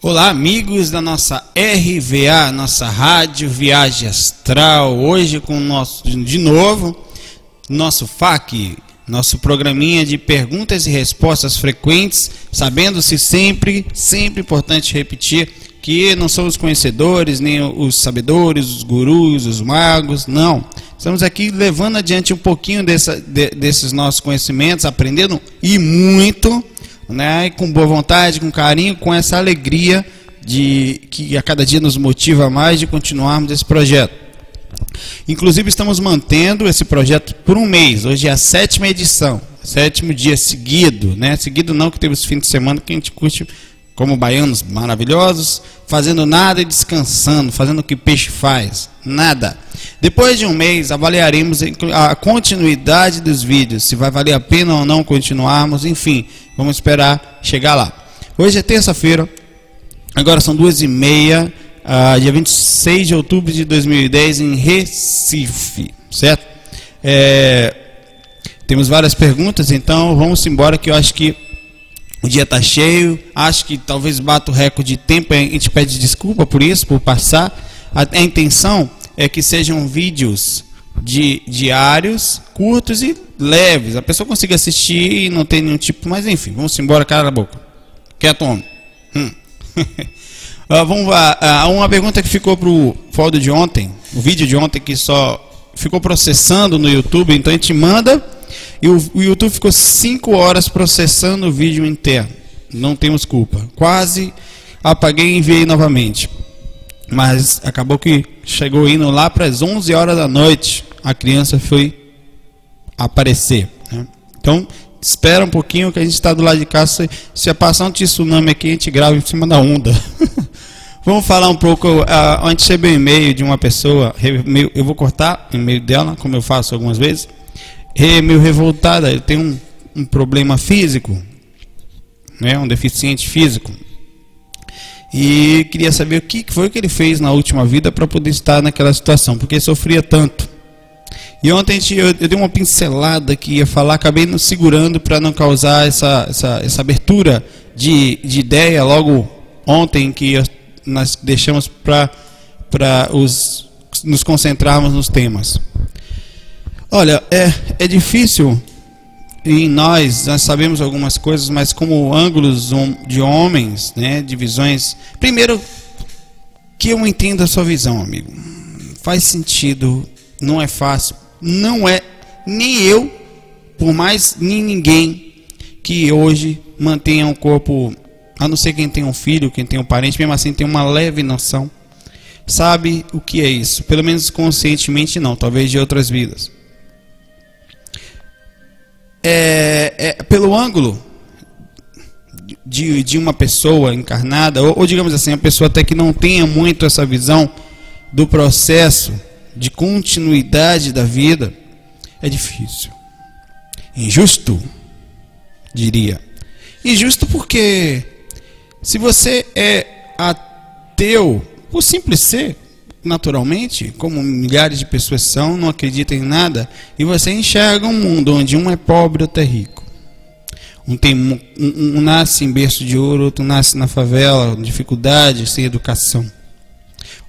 Olá, amigos da nossa RVA, nossa Rádio Viagem Astral. Hoje com nosso, de novo, nosso FAQ, nosso programinha de perguntas e respostas frequentes, sabendo-se sempre, sempre importante repetir que não somos conhecedores, nem os sabedores, os gurus, os magos, não. Estamos aqui levando adiante um pouquinho dessa, de, desses nossos conhecimentos, aprendendo e muito né? com boa vontade, com carinho, com essa alegria de que a cada dia nos motiva mais de continuarmos esse projeto. Inclusive estamos mantendo esse projeto por um mês. Hoje é a sétima edição, sétimo dia seguido, né? Seguido não que temos fim de semana que a gente curte como baianos maravilhosos, fazendo nada e descansando, fazendo o que peixe faz, nada. Depois de um mês, avaliaremos a continuidade dos vídeos, se vai valer a pena ou não continuarmos, enfim, vamos esperar chegar lá. Hoje é terça-feira, agora são duas e meia, uh, dia 26 de outubro de 2010, em Recife, certo? É, temos várias perguntas, então vamos embora que eu acho que o dia está cheio, acho que talvez bata o recorde de tempo, a gente pede desculpa por isso, por passar. A, a intenção é que sejam vídeos de diários, curtos e leves. A pessoa consiga assistir e não tem nenhum tipo, mas enfim, vamos embora, cara da boca. Quieto, homem. Hum. uh, vamos lá. Uh, uma pergunta que ficou pro foto de ontem, o vídeo de ontem que só ficou processando no YouTube, então a gente manda e o, o YouTube ficou 5 horas processando o vídeo inteiro. Não temos culpa. Quase apaguei e enviei novamente. Mas acabou que chegou indo lá para as 11 horas da noite. A criança foi aparecer. Né? Então, espera um pouquinho que a gente está do lado de cá. Se, se passar um tsunami aqui, a gente grava em cima da onda. Vamos falar um pouco. Uh, antes recebeu um e-mail de uma pessoa. Eu vou cortar o e-mail dela, como eu faço algumas vezes é meio revoltada, ele tem um, um problema físico, né, um deficiente físico. E queria saber o que foi que ele fez na última vida para poder estar naquela situação, porque sofria tanto. E ontem eu, dei uma pincelada que ia falar, acabei segurando para não causar essa, essa, essa abertura de, de ideia logo ontem que nós deixamos para nos concentrarmos nos temas. Olha, é, é difícil em nós, nós sabemos algumas coisas, mas como ângulos de homens, né, de visões. Primeiro, que eu entenda a sua visão, amigo. Faz sentido, não é fácil. Não é nem eu, por mais nem ninguém que hoje mantenha um corpo, a não ser quem tem um filho, quem tem um parente, mesmo assim tem uma leve noção. Sabe o que é isso? Pelo menos conscientemente não, talvez de outras vidas é, é, pelo ângulo de, de uma pessoa encarnada, ou, ou digamos assim, a pessoa até que não tenha muito essa visão do processo de continuidade da vida, é difícil. Injusto, diria. Injusto porque se você é ateu, por simples ser, naturalmente, como milhares de pessoas são, não acreditam em nada, e você enxerga um mundo onde um é pobre, outro é rico. Um, tem, um, um, um nasce em berço de ouro, outro nasce na favela, dificuldade, sem educação.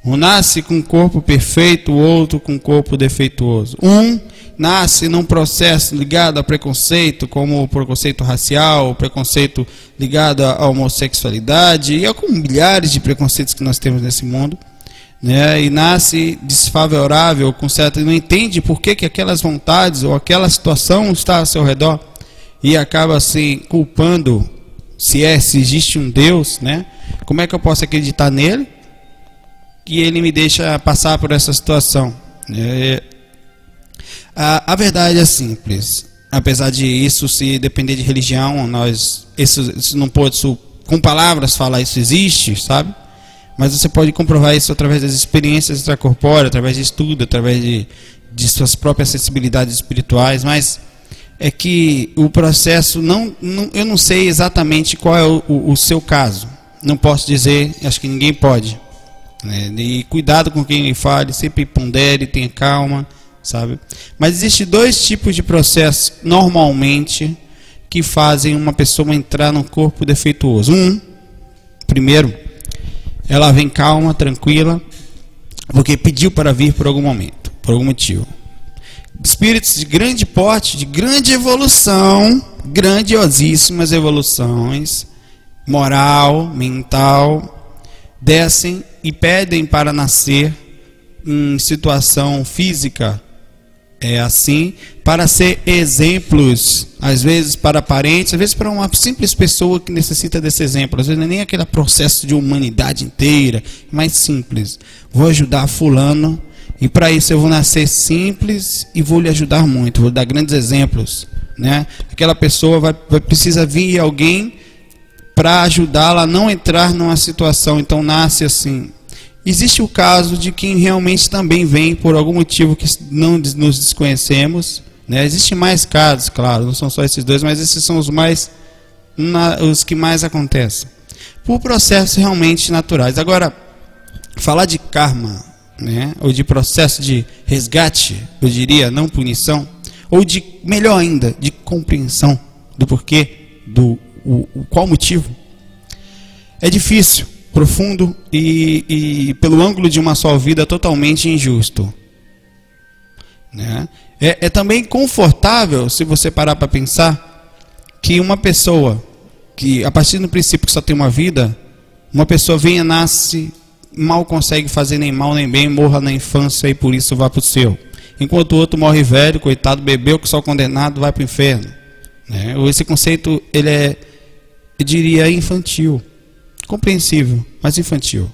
Um nasce com um corpo perfeito, o outro com um corpo defeituoso. Um nasce num processo ligado a preconceito, como o preconceito racial, o preconceito ligado à homossexualidade, e com milhares de preconceitos que nós temos nesse mundo né, e nasce desfavorável, com certa, não entende por que, que aquelas vontades ou aquela situação está ao seu redor e acaba assim culpando se é se existe um Deus, né? Como é que eu posso acreditar nele? E ele me deixa passar por essa situação. É, a, a verdade é simples. Apesar de isso se depender de religião, nós isso, isso não pode com palavras falar isso existe, sabe? Mas você pode comprovar isso através das experiências extracorpóreas, através de estudo, através de, de suas próprias sensibilidades espirituais. Mas é que o processo, não, não eu não sei exatamente qual é o, o, o, seu caso. Não posso dizer, acho que ninguém pode. Né? E cuidado com quem fale, sempre pondere, tenha calma, sabe? Mas existe dois tipos de processos, normalmente, que fazem uma pessoa entrar num corpo defeituoso. Um, primeiro, ela vem calma, tranquila, porque pediu para vir por algum momento, por algum motivo. Espíritos de grande porte, de grande evolução, grandiosíssimas evoluções, moral, mental, descem e pedem para nascer em situação física é assim, para ser exemplos, às vezes para parentes, às vezes para uma simples pessoa que necessita desse exemplo, às vezes não é nem aquele processo de humanidade inteira, mais simples. Vou ajudar fulano e para isso eu vou nascer simples e vou lhe ajudar muito, vou dar grandes exemplos, né? Aquela pessoa vai, vai precisa vir alguém para ajudá-la a não entrar numa situação, então nasce assim, Existe o caso de quem realmente também vem por algum motivo que não nos desconhecemos. Né? Existem mais casos, claro, não são só esses dois, mas esses são os mais na, os que mais acontecem. Por processos realmente naturais. Agora, falar de karma, né? ou de processo de resgate, eu diria, não punição, ou de, melhor ainda, de compreensão do porquê, do o, o qual motivo, é difícil profundo e, e pelo ângulo de uma só vida totalmente injusto. Né? É, é também confortável, se você parar para pensar, que uma pessoa que, a partir do princípio que só tem uma vida, uma pessoa venha, nasce, mal consegue fazer nem mal nem bem, morra na infância e por isso vá para o céu. Enquanto o outro morre velho, coitado, bebeu, que só condenado vai para o inferno. Né? Esse conceito, ele é, eu diria, infantil compreensível, mas infantil.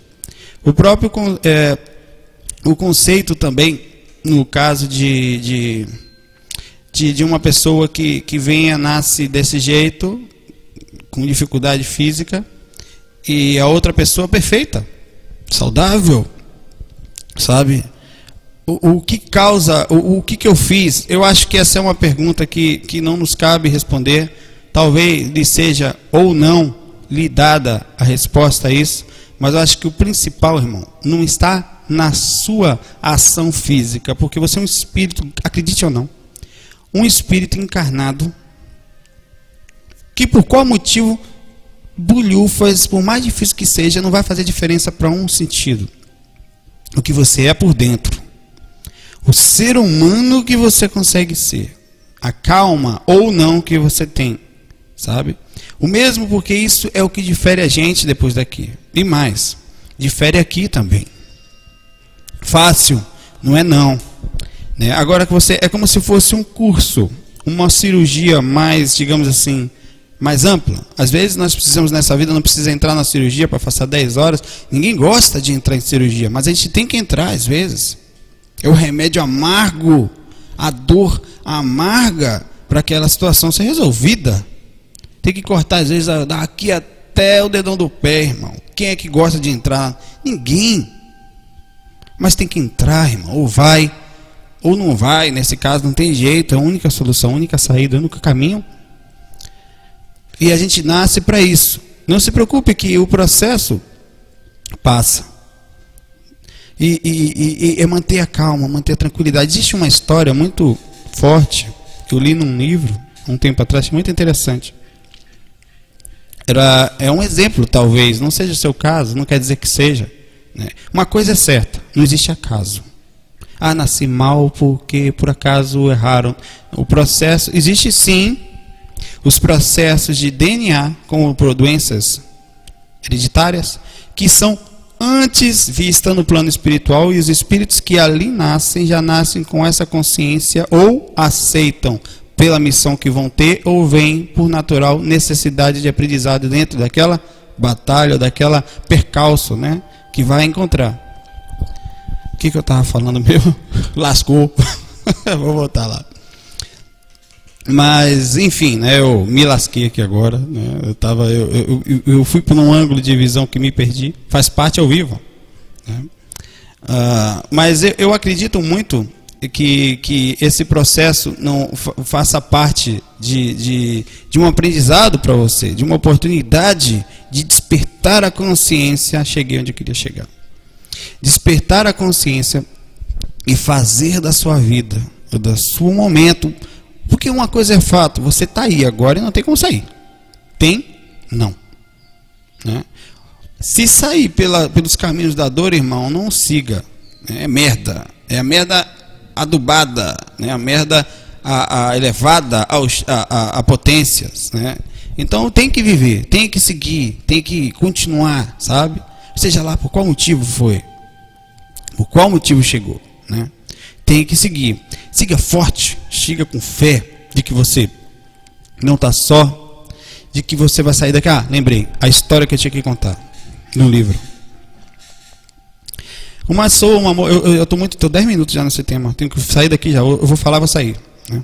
O próprio é, o conceito também, no caso de, de, de, de uma pessoa que, que venha, nasce desse jeito, com dificuldade física, e a outra pessoa perfeita, saudável, sabe? O, o que causa, o, o que, que eu fiz? Eu acho que essa é uma pergunta que, que não nos cabe responder. Talvez lhe seja ou não lhe dada a resposta a isso, mas eu acho que o principal, irmão, não está na sua ação física, porque você é um espírito, acredite ou não, um espírito encarnado que por qual motivo bulhufas, por mais difícil que seja, não vai fazer diferença para um sentido. O que você é por dentro. O ser humano que você consegue ser. A calma ou não que você tem. Sabe? O mesmo porque isso é o que difere a gente depois daqui. E mais, difere aqui também. Fácil, não é não. Né? Agora que você é como se fosse um curso, uma cirurgia mais, digamos assim, mais ampla. Às vezes nós precisamos nessa vida, não precisa entrar na cirurgia para passar 10 horas. Ninguém gosta de entrar em cirurgia, mas a gente tem que entrar às vezes. É o remédio amargo, a dor amarga para aquela situação ser resolvida. Tem que cortar, às vezes, daqui até o dedão do pé, irmão. Quem é que gosta de entrar? Ninguém. Mas tem que entrar, irmão. Ou vai, ou não vai. Nesse caso, não tem jeito. É a única solução, a única saída, o único caminho. E a gente nasce para isso. Não se preocupe que o processo passa. E, e, e, manter a calma, manter a tranquilidade. Existe uma história muito forte que eu li num livro um tempo atrás, muito interessante. Era, é um exemplo, talvez, não seja o seu caso, não quer dizer que seja. Né? Uma coisa é certa: não existe acaso. Ah, nasci mal porque por acaso erraram. O processo, existe sim os processos de DNA, como por doenças hereditárias, que são antes vista no plano espiritual e os espíritos que ali nascem já nascem com essa consciência ou aceitam pela missão que vão ter ou vêm por natural necessidade de aprendizado dentro daquela batalha, daquela percalço, né, que vai encontrar. O que, que eu estava falando mesmo? Lascou. Vou voltar lá. Mas, enfim, né, eu me lasquei aqui agora. Né, eu, tava, eu, eu, eu fui por um ângulo de visão que me perdi. Faz parte ao vivo. Né? Uh, mas eu, eu acredito muito que, que esse processo não faça parte de, de, de um aprendizado para você, de uma oportunidade de despertar a consciência. Cheguei onde eu queria chegar. Despertar a consciência e fazer da sua vida, do seu momento. Porque uma coisa é fato, você está aí agora e não tem como sair. Tem? Não. Né? Se sair pela, pelos caminhos da dor, irmão, não siga. É merda. É merda adubada, né? a merda a, a elevada aos, a, a, a potências. Né? Então tem que viver, tem que seguir, tem que continuar, sabe? Seja lá por qual motivo foi, por qual motivo chegou, né? Tem que seguir. Siga forte, siga com fé de que você não está só, de que você vai sair daqui. Ah, lembrei, a história que eu tinha que contar no livro. Uma sou uma eu, eu tô muito, tô 10 minutos já nesse tema. Tenho que sair daqui já. Eu vou falar, vou sair. Né?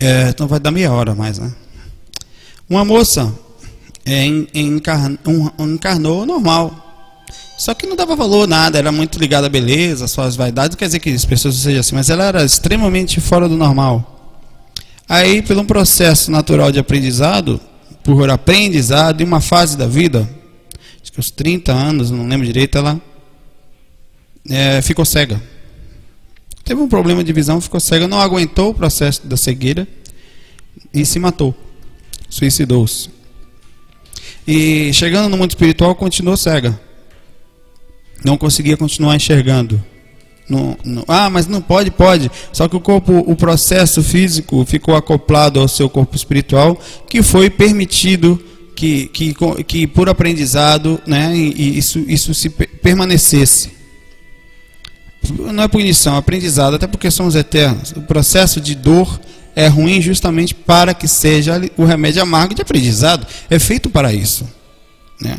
É, então vai dar meia hora mais, né? Uma moça é, encarnou normal. Só que não dava valor nada, era muito ligada à beleza, às suas vaidades, não quer dizer que as pessoas sejam assim, mas ela era extremamente fora do normal. Aí, pelo um processo natural de aprendizado, por aprendizado, em uma fase da vida, acho que aos 30 anos, não lembro direito, ela é, ficou cega. Teve um problema de visão, ficou cega, não aguentou o processo da cegueira e se matou. Suicidou-se. E chegando no mundo espiritual, continuou cega. Não conseguia continuar enxergando. No, no, ah, mas não pode, pode. Só que o corpo, o processo físico ficou acoplado ao seu corpo espiritual, que foi permitido que, que, que por aprendizado, né, isso, isso se permanecesse. Não é punição, é aprendizado, até porque somos eternos. O processo de dor é ruim justamente para que seja o remédio amargo de aprendizado. É feito para isso. Né?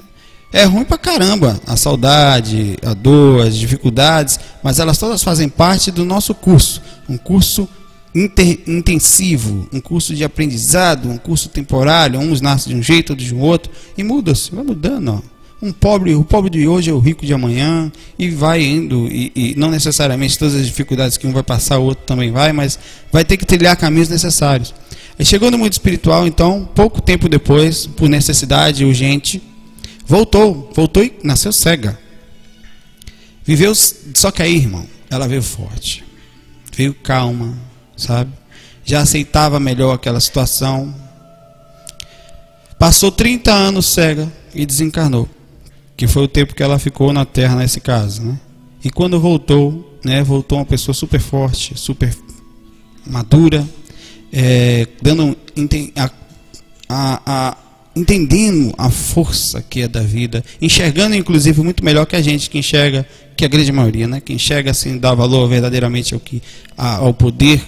É ruim para caramba a saudade, a dor, as dificuldades, mas elas todas fazem parte do nosso curso. Um curso inter, intensivo, um curso de aprendizado, um curso temporário. Uns nascem de um jeito, outros de um outro, e muda-se, vai mudando. Ó. Um pobre, o pobre de hoje é o rico de amanhã e vai indo e, e, não necessariamente todas as dificuldades que um vai passar, o outro também vai, mas vai ter que trilhar caminhos necessários. E chegou no mundo espiritual, então, pouco tempo depois, por necessidade urgente, voltou, voltou e nasceu cega. Viveu, só que aí, irmão, ela veio forte, veio calma, sabe? Já aceitava melhor aquela situação. Passou 30 anos cega e desencarnou que foi o tempo que ela ficou na Terra nesse caso, né? E quando voltou, né, voltou uma pessoa super forte, super madura, é, dando a, a, a, entendendo a força que é da vida, enxergando inclusive muito melhor que a gente que enxerga, que a grande maioria, né, que enxerga assim, dá valor verdadeiramente ao que ao poder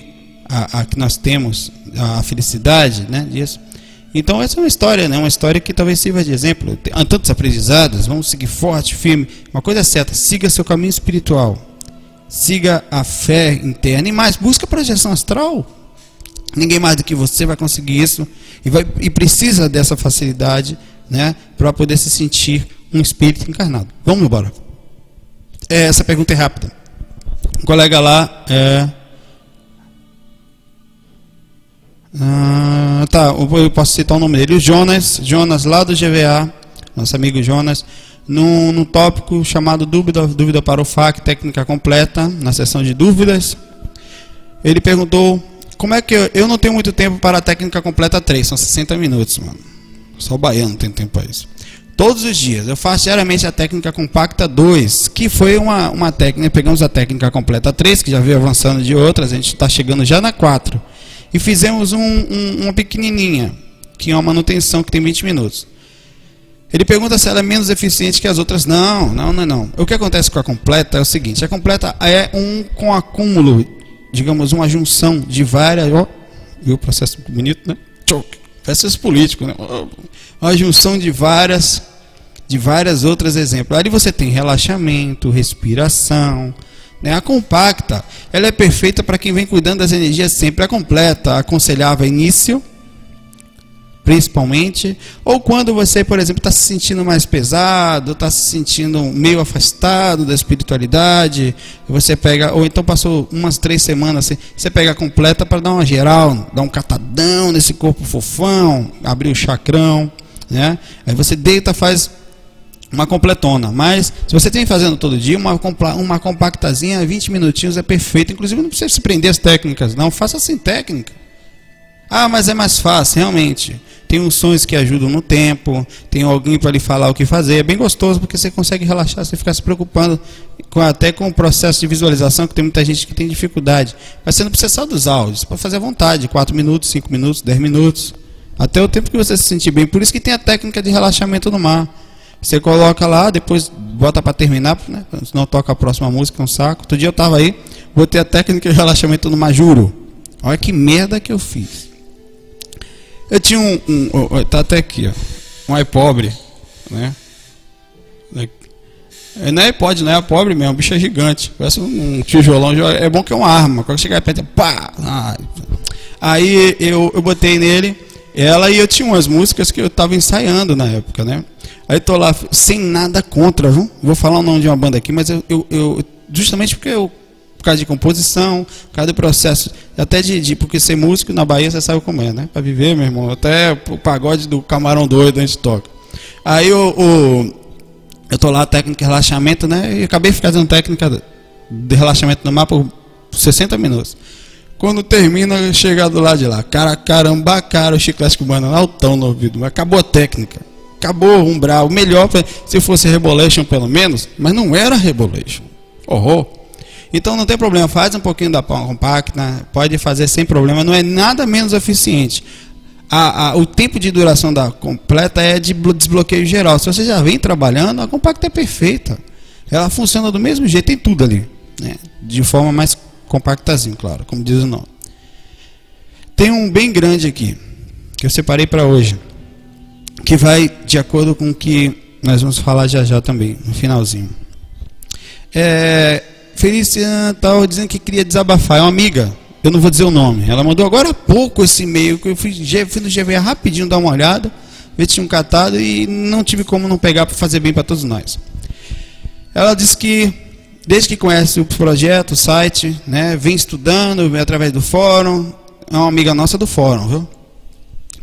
a, a que nós temos, a felicidade, né, disso. Então essa é uma história, né? Uma história que talvez sirva de exemplo. Há tantos aprendizados, vamos seguir forte, firme. Uma coisa é certa, siga seu caminho espiritual. Siga a fé interna e mais, busca projeção astral. Ninguém mais do que você vai conseguir isso e, vai, e precisa dessa facilidade, né, para poder se sentir um espírito encarnado. Vamos embora. É, essa pergunta é rápida. Um colega lá é, Ah, tá, eu posso citar o nome dele. O Jonas, Jonas lá do GVA, nosso amigo Jonas, num, num tópico chamado dúvida, dúvida para o FAC, técnica completa, na sessão de dúvidas. Ele perguntou como é que eu, eu não tenho muito tempo para a técnica completa 3, são 60 minutos, mano. Só o baiano tem tempo para isso. Todos os dias. Eu faço diariamente a técnica compacta 2, que foi uma, uma técnica. Pegamos a técnica completa 3, que já veio avançando de outras, a gente está chegando já na 4 e fizemos um, um, uma pequenininha, que é uma manutenção que tem 20 minutos. Ele pergunta se ela é menos eficiente que as outras. Não, não, não, não. O que acontece com a completa é o seguinte: a completa é um com acúmulo, digamos, uma junção de várias. Ó, viu o processo bonito, né? Processo político, né? Uma junção de várias, de várias outras exemplos. Ali você tem relaxamento, respiração, né? A compacta, ela é perfeita para quem vem cuidando das energias sempre. A completa, aconselhável início, principalmente. Ou quando você, por exemplo, está se sentindo mais pesado, está se sentindo meio afastado da espiritualidade, você pega, ou então passou umas três semanas assim, você pega a completa para dar uma geral, dar um catadão nesse corpo fofão, abrir o chacrão. Né? Aí você deita, faz uma completona. Mas se você tem fazendo todo dia, uma, uma compactazinha, 20 minutinhos é perfeito. Inclusive não precisa se prender as técnicas, não. Faça sem técnica. Ah, mas é mais fácil, realmente. Tem uns sons que ajudam no tempo, tem alguém para lhe falar o que fazer. É bem gostoso porque você consegue relaxar, você ficar se preocupando com, até com o processo de visualização, que tem muita gente que tem dificuldade. Mas você não precisa só dos áudios, pode fazer à vontade, 4 minutos, 5 minutos, 10 minutos, até o tempo que você se sentir bem. Por isso que tem a técnica de relaxamento no mar. Você coloca lá, depois bota para terminar, né? senão toca a próxima música, é um saco. Outro dia eu estava aí, botei a técnica de relaxamento no Majuro. Olha que merda que eu fiz. Eu tinha um, um tá até aqui, ó, um iPobre, né? É, não é iPod, não é pobre mesmo, o bicho é gigante. Parece um tijolão, é bom que é uma arma. Quando chegar perto, pá! Aí eu, eu botei nele ela e eu tinha umas músicas que eu estava ensaiando na época, né? Aí tô lá sem nada contra, viu? Vou falar o nome de uma banda aqui, mas eu, eu, eu justamente porque eu por causa de composição, por causa do processo, até de, de, porque ser músico na Bahia você sabe como é, né? Para viver, meu irmão, até o pagode do camarão doido a gente toca. Aí o, o eu tô lá técnica de relaxamento, né? E acabei fazendo técnica de relaxamento no mar por 60 minutos. Quando termina, chegar do lado de lá. Cara, caramba, cara, o chiclete cubano altão no ouvido. Acabou a técnica. Acabou o umbral. O melhor, se fosse Rebolation pelo menos, mas não era Rebolation. Horror. Então não tem problema, faz um pouquinho da compacta, pode fazer sem problema, não é nada menos eficiente. A, a, o tempo de duração da completa é de desbloqueio geral. Se você já vem trabalhando, a compacta é perfeita. Ela funciona do mesmo jeito, tem tudo ali. Né? De forma mais compactazinho, claro, como diz o nome. Tem um bem grande aqui, que eu separei para hoje, que vai de acordo com o que nós vamos falar já já também, no finalzinho. É, Feliciana tal, dizendo que queria desabafar, é uma amiga, eu não vou dizer o nome, ela mandou agora há pouco esse e-mail, que eu fui, fui no GVA rapidinho dar uma olhada, ver se tinha um catado e não tive como não pegar para fazer bem para todos nós. Ela disse que desde que conhece o projeto, o site, né, vem estudando através do fórum, é uma amiga nossa do fórum, viu?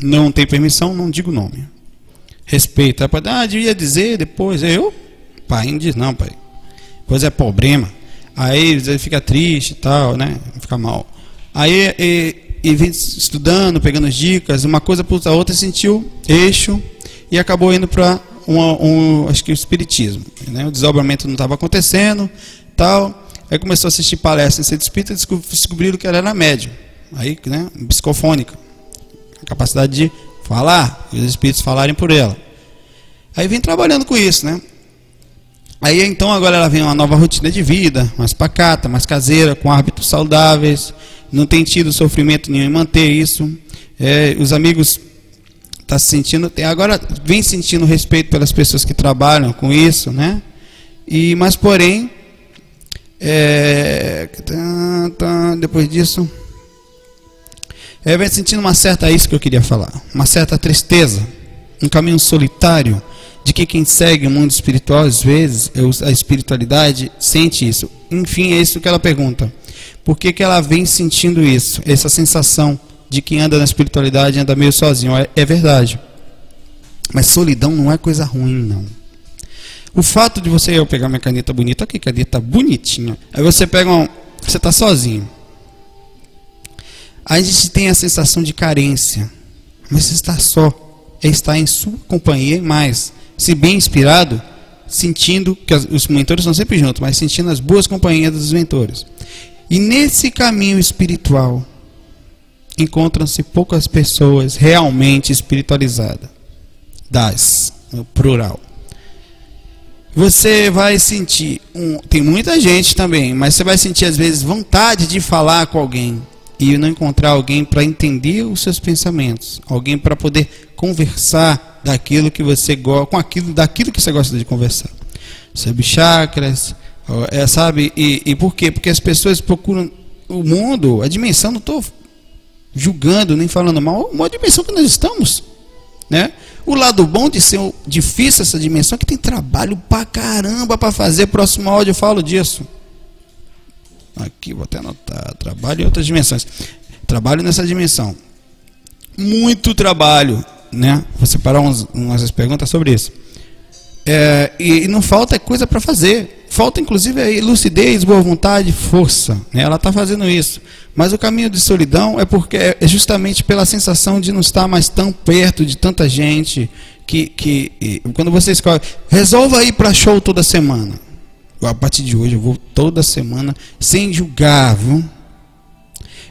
Não tem permissão, não digo nome. Respeita. Ela pode, ah, devia dizer depois. Eu, pai, não diz não, pai. Pois é problema. Aí ele fica triste e tal, né? Fica mal. Aí e, e vem estudando, pegando dicas, uma coisa a outra, sentiu eixo e acabou indo para um, acho que o espiritismo. Né? O desdobramento não estava acontecendo, tal. Aí começou a assistir palestras em centro espírita e descobriram que ela era médium. Aí, né, psicofônica. A capacidade de falar, e os espíritos falarem por ela. Aí vem trabalhando com isso, né? Aí então agora ela vem uma nova rotina de vida, mais pacata, mais caseira, com hábitos saudáveis, não tem tido sofrimento nenhum em manter isso. É, os amigos está se sentindo, agora vem sentindo respeito pelas pessoas que trabalham com isso, né? E mas porém, é, tá, tá, depois disso, é, vem sentindo uma certa isso que eu queria falar, uma certa tristeza, um caminho solitário de que quem segue o mundo espiritual às vezes a espiritualidade sente isso. Enfim, é isso que ela pergunta. Por que, que ela vem sentindo isso? Essa sensação de quem anda na espiritualidade anda meio sozinho. É, é verdade. Mas solidão não é coisa ruim, não. O fato de você eu pegar minha caneta bonita, aqui, caneta bonitinha. Aí você pega um, você está sozinho. A gente tem a sensação de carência. Mas está só. É estar em sua companhia mais. Se bem inspirado, sentindo que os mentores estão sempre juntos, mas sentindo as boas companhias dos mentores. E nesse caminho espiritual, encontram-se poucas pessoas realmente espiritualizadas. Das, no plural. Você vai sentir, um, tem muita gente também, mas você vai sentir às vezes vontade de falar com alguém e não encontrar alguém para entender os seus pensamentos, alguém para poder conversar daquilo que você gosta, com aquilo, daquilo que você gosta de conversar. Sobre chakras, é, sabe? E, e por quê? Porque as pessoas procuram o mundo, a dimensão, não estou julgando nem falando mal, uma dimensão que nós estamos, né? O lado bom de ser difícil essa dimensão é que tem trabalho pra caramba para fazer. Próximo áudio eu falo disso. Aqui, vou até anotar. Trabalho em outras dimensões. Trabalho nessa dimensão. Muito trabalho, né? Vou separar umas, umas perguntas sobre isso. É, e, e, não falta coisa para fazer. falta inclusive aí lucidez, boa vontade, força. Né? Ela está fazendo isso. Mas o caminho de solidão é porque é justamente pela sensação de não estar mais tão perto de tanta gente que, que quando você escolhe, resolva ir para show toda semana. A partir de hoje eu vou toda semana sem julgar, viu?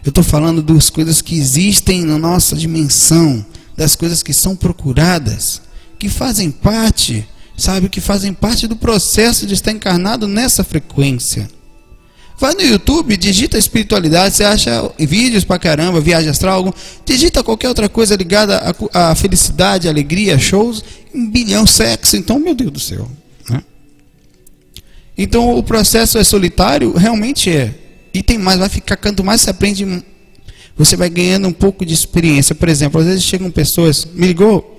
Eu estou falando das coisas que existem na nossa dimensão, das coisas que são procuradas, que fazem parte, sabe, que fazem parte do processo de estar encarnado nessa frequência. Vai no YouTube, digita espiritualidade, você acha vídeos pra caramba, viagem astral, algum, digita qualquer outra coisa ligada à, felicidade, alegria, shows, um bilhão sexo, então, meu Deus do céu. Então o processo é solitário, realmente é. E tem mais, vai ficar, quanto mais você aprende, você vai ganhando um pouco de experiência. Por exemplo, às vezes chegam pessoas, me ligou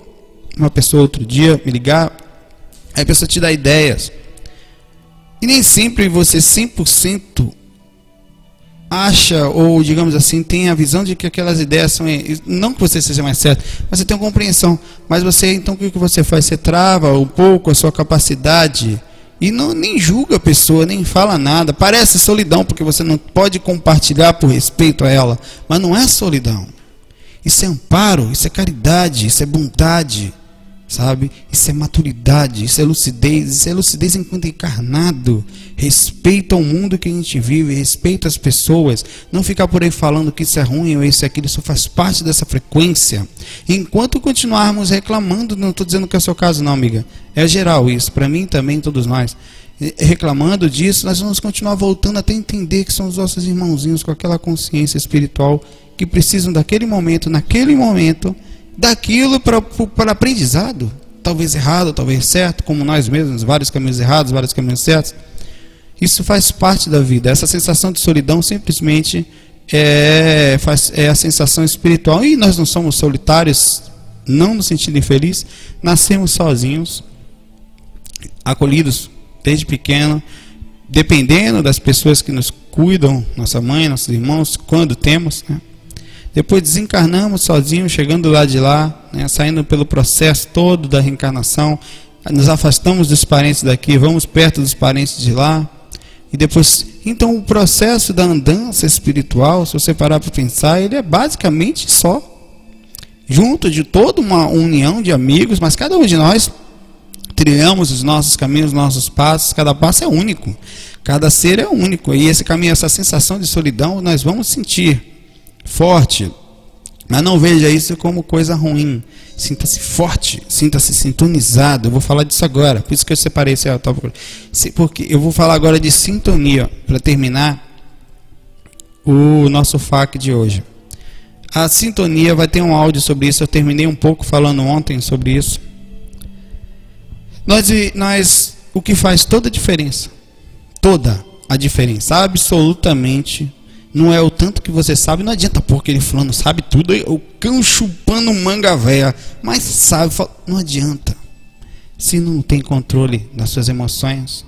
uma pessoa outro dia, me ligar, aí a pessoa te dá ideias. E nem sempre você 100% acha, ou digamos assim, tem a visão de que aquelas ideias são. Não que você seja mais certo, mas você tem uma compreensão. Mas você, então, o que você faz? Você trava um pouco a sua capacidade e não, nem julga a pessoa, nem fala nada. Parece solidão, porque você não pode compartilhar por respeito a ela. Mas não é solidão. Isso é amparo, isso é caridade, isso é bondade sabe? Isso é maturidade, isso é lucidez, isso é lucidez enquanto encarnado. Respeita o mundo que a gente vive, respeita as pessoas. Não ficar por aí falando que isso é ruim ou isso é aquilo, isso faz parte dessa frequência. Enquanto continuarmos reclamando, não estou dizendo que é o seu caso, não, amiga. É geral isso, para mim também, todos nós. Reclamando disso, nós vamos continuar voltando até entender que são os nossos irmãozinhos com aquela consciência espiritual que precisam daquele momento, naquele momento daquilo para aprendizado. Talvez errado, talvez certo, como nós mesmos, vários caminhos errados, vários caminhos certos. Isso faz parte da vida. Essa sensação de solidão simplesmente é, faz, é a sensação espiritual. E nós não somos solitários, não no sentido infeliz. Nascemos sozinhos, acolhidos desde pequeno, dependendo das pessoas que nos cuidam, nossa mãe, nossos irmãos, quando temos. Né? Depois desencarnamos sozinhos, chegando lá de lá, né, saindo pelo processo todo da reencarnação, nos afastamos dos parentes daqui, vamos perto dos parentes de lá. E depois, então o processo da andança espiritual, se você parar para pensar, ele é basicamente só junto de toda uma união de amigos, mas cada um de nós trilhamos os nossos caminhos, os nossos passos, cada passo é único. Cada ser é único. E esse caminho, essa sensação de solidão, nós vamos sentir forte. Mas não veja isso como coisa ruim. Sinta-se forte, sinta-se sintonizado. Eu vou falar disso agora. Por isso que eu separei esse tópico. Porque eu vou falar agora de sintonia para terminar o nosso FAQ de hoje. A sintonia vai ter um áudio sobre isso. Eu terminei um pouco falando ontem sobre isso. Nós, nós o que faz toda a diferença, toda a diferença, absolutamente não é o tanto que você sabe, não adianta pôr aquele fulano sabe tudo, o cão chupando manga véia, mas sabe, não adianta. Se não tem controle das suas emoções,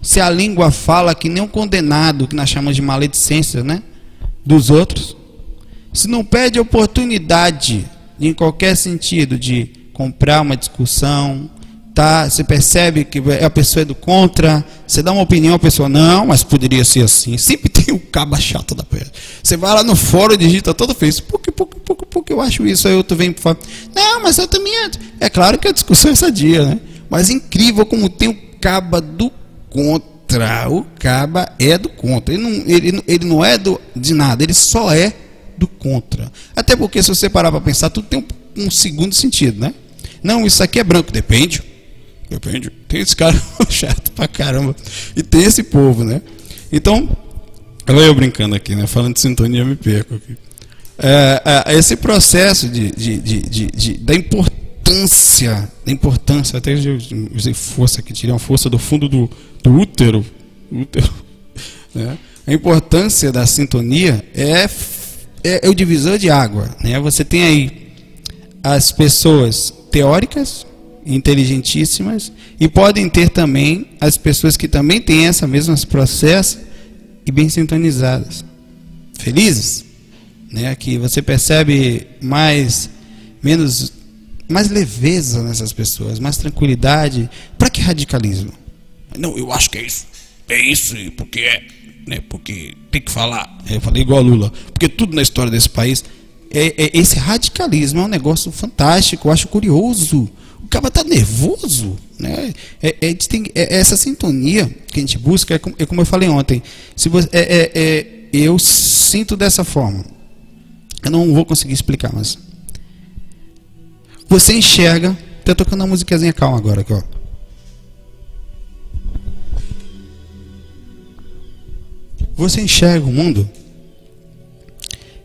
se a língua fala que nem um condenado, que nós chamamos de maledicência, né, dos outros, se não perde oportunidade, em qualquer sentido, de comprar uma discussão, tá? Você percebe que a pessoa é do contra, você dá uma opinião, a pessoa, não, mas poderia ser assim. Sempre tem o caba chato da pedra. Você vai lá no fórum, digita todo fez, porque, porque, porque, porque eu acho isso, aí outro vem e fala, não, mas eu também. É claro que a discussão é sadia, né? Mas é incrível como tem o caba do contra. O caba é do contra. Ele não, ele, ele não é do, de nada, ele só é do contra. Até porque, se você parar para pensar, tudo tem um, um segundo sentido, né? Não, isso aqui é branco, depende. Depende. Tem esse cara chato pra caramba. E tem esse povo, né? Então, olha eu brincando aqui, né? Falando de sintonia, me perco aqui. É, é, esse processo de, de, de, de, da importância, da importância, até eu usei força aqui, tirei uma força do fundo do, do útero, útero né? a importância da sintonia é, é, é o divisor de água. Né? Você tem aí as pessoas teóricas, inteligentíssimas e podem ter também as pessoas que também têm essa mesma processo e bem sintonizadas. Felizes, né? Que você percebe mais menos mais leveza nessas pessoas, mais tranquilidade. Para que radicalismo? Não, eu acho que é isso. é isso, porque é, né? Porque tem que falar. Eu falei igual a Lula. Porque tudo na história desse país é, é esse radicalismo é um negócio fantástico, eu acho curioso. O cara tá nervoso, né? É, é, tem, é, essa sintonia que a gente busca, é como, é como eu falei ontem. Se você, é, é, é, eu sinto dessa forma. Eu não vou conseguir explicar, mas você enxerga. Tá tocando uma musiquinha calma agora aqui, ó. Você enxerga o mundo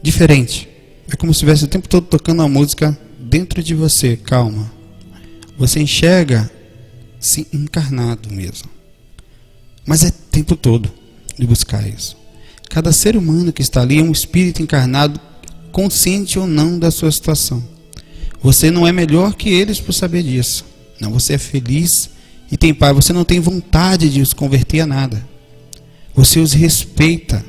diferente. É como se estivesse o tempo todo tocando a música dentro de você, calma. Você enxerga se encarnado mesmo. Mas é o tempo todo de buscar isso. Cada ser humano que está ali é um espírito encarnado, consciente ou não da sua situação. Você não é melhor que eles por saber disso. Não, você é feliz e tem paz. Você não tem vontade de os converter a nada. Você os respeita.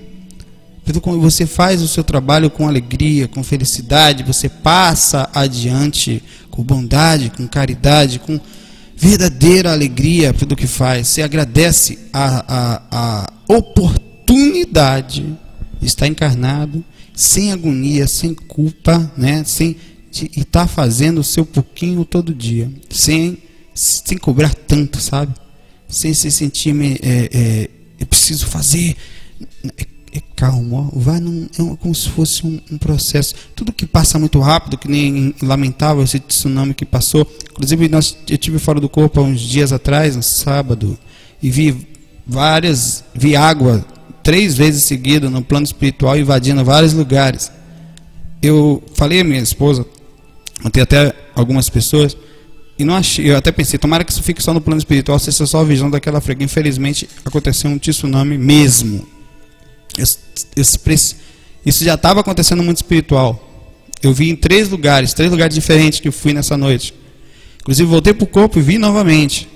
Você faz o seu trabalho com alegria, com felicidade, você passa adiante com bondade, com caridade, com verdadeira alegria pelo que faz. Você agradece a, a, a oportunidade de estar encarnado, sem agonia, sem culpa, né? sem, e estar tá fazendo o seu pouquinho todo dia, sem, sem cobrar tanto, sabe? Sem se sentir é, é, eu preciso fazer. É, é calmo, vai num, é como se fosse um, um, processo. Tudo que passa muito rápido, que nem lamentável esse tsunami que passou. Inclusive, nós, eu tive fora do corpo há uns dias atrás, no sábado, e vi várias, vi água três vezes seguida no plano espiritual, invadindo vários lugares. Eu falei à minha esposa, ontem até algumas pessoas, e não achei, eu até pensei, tomara que isso fique só no plano espiritual, seja só a visão daquela freira. Infelizmente, aconteceu um tsunami mesmo. Esse, esse, isso já estava acontecendo mundo espiritual. Eu vi em três lugares, três lugares diferentes que eu fui nessa noite. Inclusive, voltei para o corpo e vi novamente.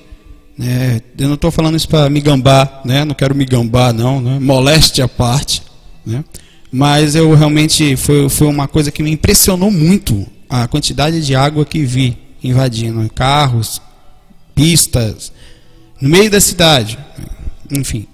É, eu não estou falando isso para me gambar, né? não quero me gambar, não, né? moleste à parte. Né? Mas eu realmente, foi, foi uma coisa que me impressionou muito, a quantidade de água que vi invadindo carros, pistas, no meio da cidade, enfim.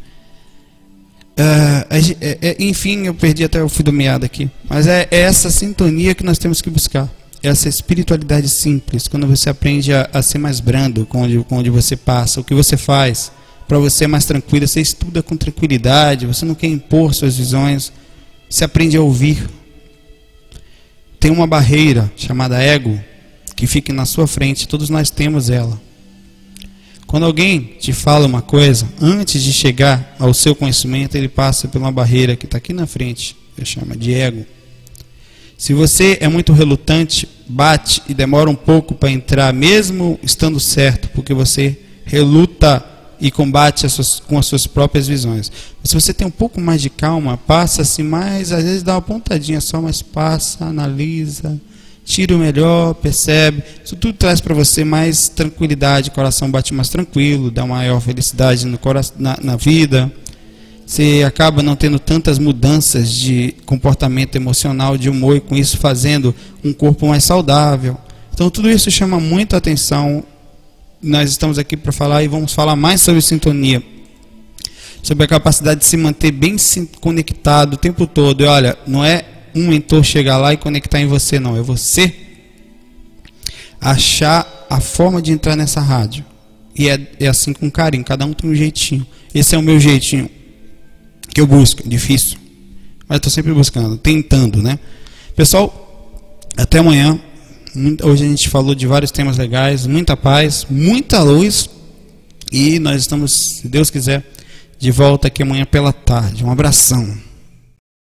Uh, é, é, enfim, eu perdi até o fio do meado aqui. Mas é, é, essa sintonia que nós temos que buscar. Essa espiritualidade simples, quando você aprende a, a ser mais brando com onde, com onde você passa, o que você faz, para você é mais tranquilo, você estuda com tranquilidade, você não quer impor suas visões, você aprende a ouvir. Tem uma barreira chamada ego, que fique na sua frente, todos nós temos ela. Quando alguém te fala uma coisa, antes de chegar ao seu conhecimento, ele passa por uma barreira que está aqui na frente, que chama de ego. Se você é muito relutante, bate e demora um pouco para entrar, mesmo estando certo, porque você reluta e combate as suas, com as suas próprias visões. Mas se você tem um pouco mais de calma, passa-se mais, às vezes dá uma pontadinha só, mas passa, analisa, tira o melhor, percebe. Isso tudo traz para você mais tranquilidade, o coração bate mais tranquilo, dá maior felicidade no coração, na, na vida. Você acaba não tendo tantas mudanças de comportamento emocional, de humor, e com isso fazendo um corpo mais saudável. Então tudo isso chama muita atenção. Nós estamos aqui para falar e vamos falar mais sobre sintonia. Sobre a capacidade de se manter bem conectado o tempo todo. E olha, não é um mentor chegar lá e conectar em você, não. É você achar a forma de entrar nessa rádio. E é, é assim com carinho, cada um tem um jeitinho. Esse é o meu jeitinho que eu busco, é difícil. Mas estou sempre buscando, tentando, né? Pessoal, até amanhã. Hoje a gente falou de vários temas legais, muita paz, muita luz. E nós estamos, se Deus quiser, de volta aqui amanhã pela tarde. Um abração.